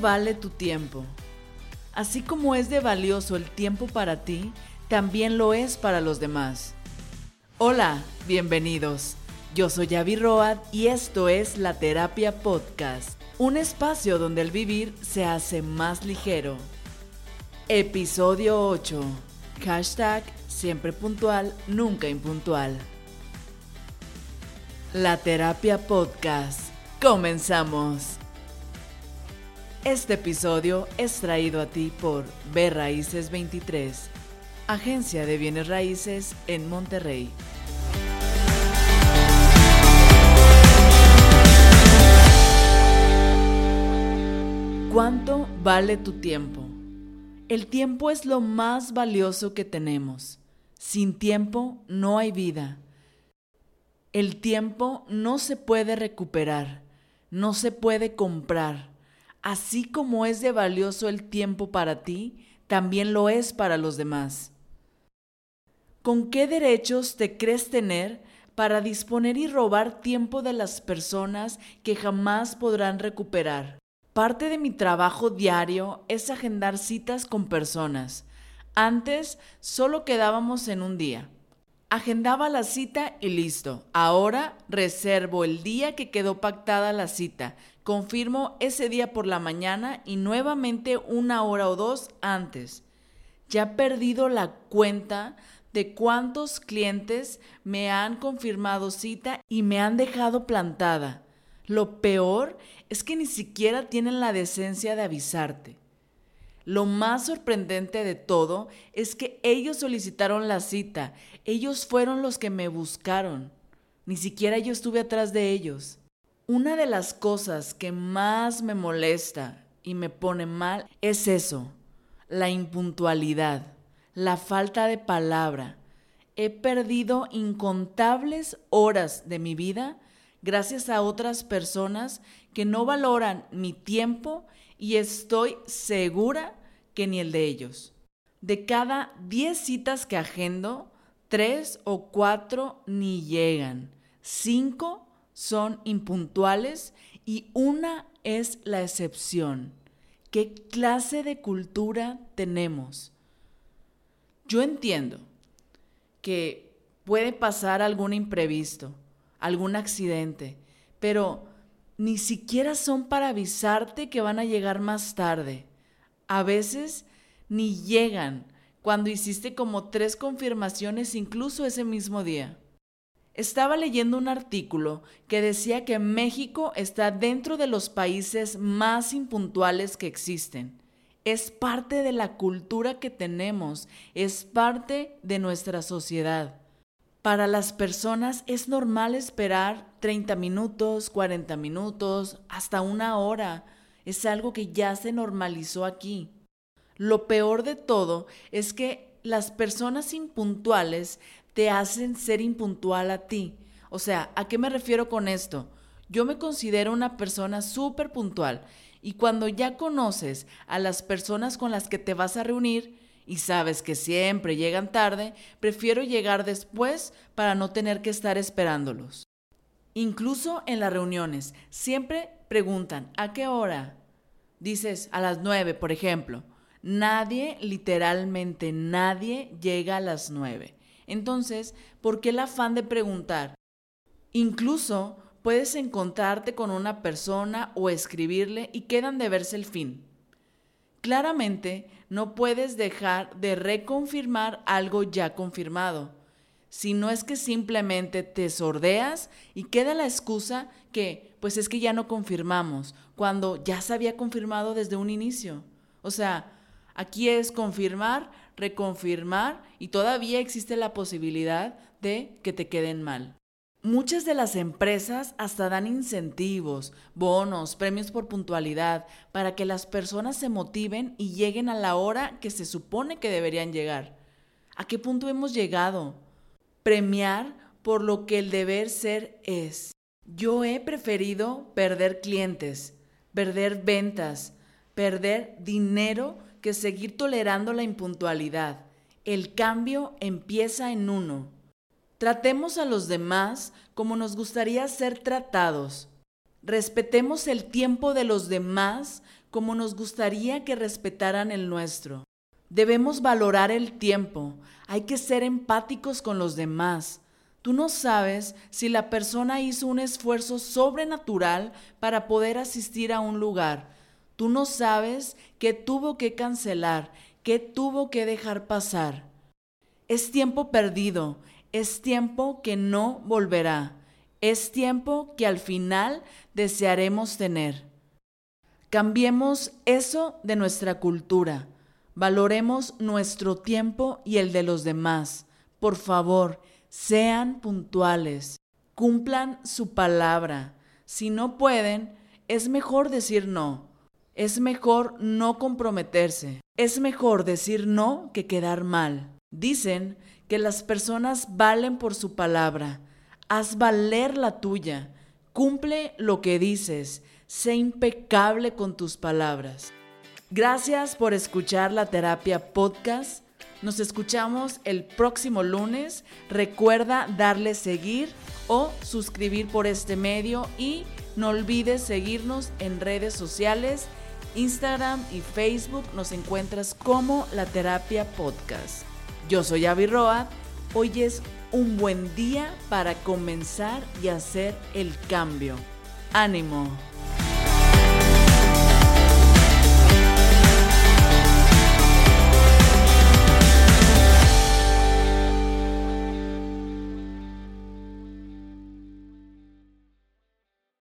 vale tu tiempo? Así como es de valioso el tiempo para ti, también lo es para los demás. Hola, bienvenidos. Yo soy Avi Road y esto es La Terapia Podcast, un espacio donde el vivir se hace más ligero. Episodio 8. Hashtag siempre puntual, nunca impuntual. La Terapia Podcast. Comenzamos. Este episodio es traído a ti por B Raíces 23, agencia de bienes raíces en Monterrey. ¿Cuánto vale tu tiempo? El tiempo es lo más valioso que tenemos. Sin tiempo no hay vida. El tiempo no se puede recuperar, no se puede comprar así como es de valioso el tiempo para ti, también lo es para los demás. ¿Con qué derechos te crees tener para disponer y robar tiempo de las personas que jamás podrán recuperar? Parte de mi trabajo diario es agendar citas con personas. Antes solo quedábamos en un día. Agendaba la cita y listo. Ahora reservo el día que quedó pactada la cita. Confirmo ese día por la mañana y nuevamente una hora o dos antes. Ya he perdido la cuenta de cuántos clientes me han confirmado cita y me han dejado plantada. Lo peor es que ni siquiera tienen la decencia de avisarte. Lo más sorprendente de todo es que ellos solicitaron la cita, ellos fueron los que me buscaron, ni siquiera yo estuve atrás de ellos. Una de las cosas que más me molesta y me pone mal es eso, la impuntualidad, la falta de palabra. He perdido incontables horas de mi vida gracias a otras personas que no valoran mi tiempo y estoy segura que ni el de ellos. De cada 10 citas que agendo, 3 o 4 ni llegan. 5 son impuntuales y una es la excepción. ¿Qué clase de cultura tenemos? Yo entiendo que puede pasar algún imprevisto, algún accidente, pero ni siquiera son para avisarte que van a llegar más tarde. A veces ni llegan cuando hiciste como tres confirmaciones incluso ese mismo día. Estaba leyendo un artículo que decía que México está dentro de los países más impuntuales que existen. Es parte de la cultura que tenemos, es parte de nuestra sociedad. Para las personas es normal esperar 30 minutos, 40 minutos, hasta una hora. Es algo que ya se normalizó aquí. Lo peor de todo es que las personas impuntuales te hacen ser impuntual a ti. O sea, ¿a qué me refiero con esto? Yo me considero una persona súper puntual y cuando ya conoces a las personas con las que te vas a reunir, y sabes que siempre llegan tarde, prefiero llegar después para no tener que estar esperándolos. Incluso en las reuniones, siempre preguntan, ¿a qué hora? Dices, a las nueve, por ejemplo. Nadie, literalmente nadie, llega a las nueve. Entonces, ¿por qué el afán de preguntar? Incluso puedes encontrarte con una persona o escribirle y quedan de verse el fin. Claramente, no puedes dejar de reconfirmar algo ya confirmado, si no es que simplemente te sordeas y queda la excusa que, pues es que ya no confirmamos, cuando ya se había confirmado desde un inicio. O sea, aquí es confirmar, reconfirmar y todavía existe la posibilidad de que te queden mal. Muchas de las empresas hasta dan incentivos, bonos, premios por puntualidad para que las personas se motiven y lleguen a la hora que se supone que deberían llegar. ¿A qué punto hemos llegado? Premiar por lo que el deber ser es. Yo he preferido perder clientes, perder ventas, perder dinero que seguir tolerando la impuntualidad. El cambio empieza en uno. Tratemos a los demás como nos gustaría ser tratados. Respetemos el tiempo de los demás como nos gustaría que respetaran el nuestro. Debemos valorar el tiempo, hay que ser empáticos con los demás. Tú no sabes si la persona hizo un esfuerzo sobrenatural para poder asistir a un lugar. Tú no sabes qué tuvo que cancelar, qué tuvo que dejar pasar. Es tiempo perdido, es tiempo que no volverá, es tiempo que al final desearemos tener. Cambiemos eso de nuestra cultura. Valoremos nuestro tiempo y el de los demás. Por favor, sean puntuales, cumplan su palabra. Si no pueden, es mejor decir no. Es mejor no comprometerse. Es mejor decir no que quedar mal. Dicen que las personas valen por su palabra. Haz valer la tuya. Cumple lo que dices. Sé impecable con tus palabras. Gracias por escuchar la terapia podcast. Nos escuchamos el próximo lunes. Recuerda darle seguir o suscribir por este medio y no olvides seguirnos en redes sociales, Instagram y Facebook. Nos encuentras como la terapia podcast. Yo soy Avi Roa. Hoy es un buen día para comenzar y hacer el cambio. Ánimo.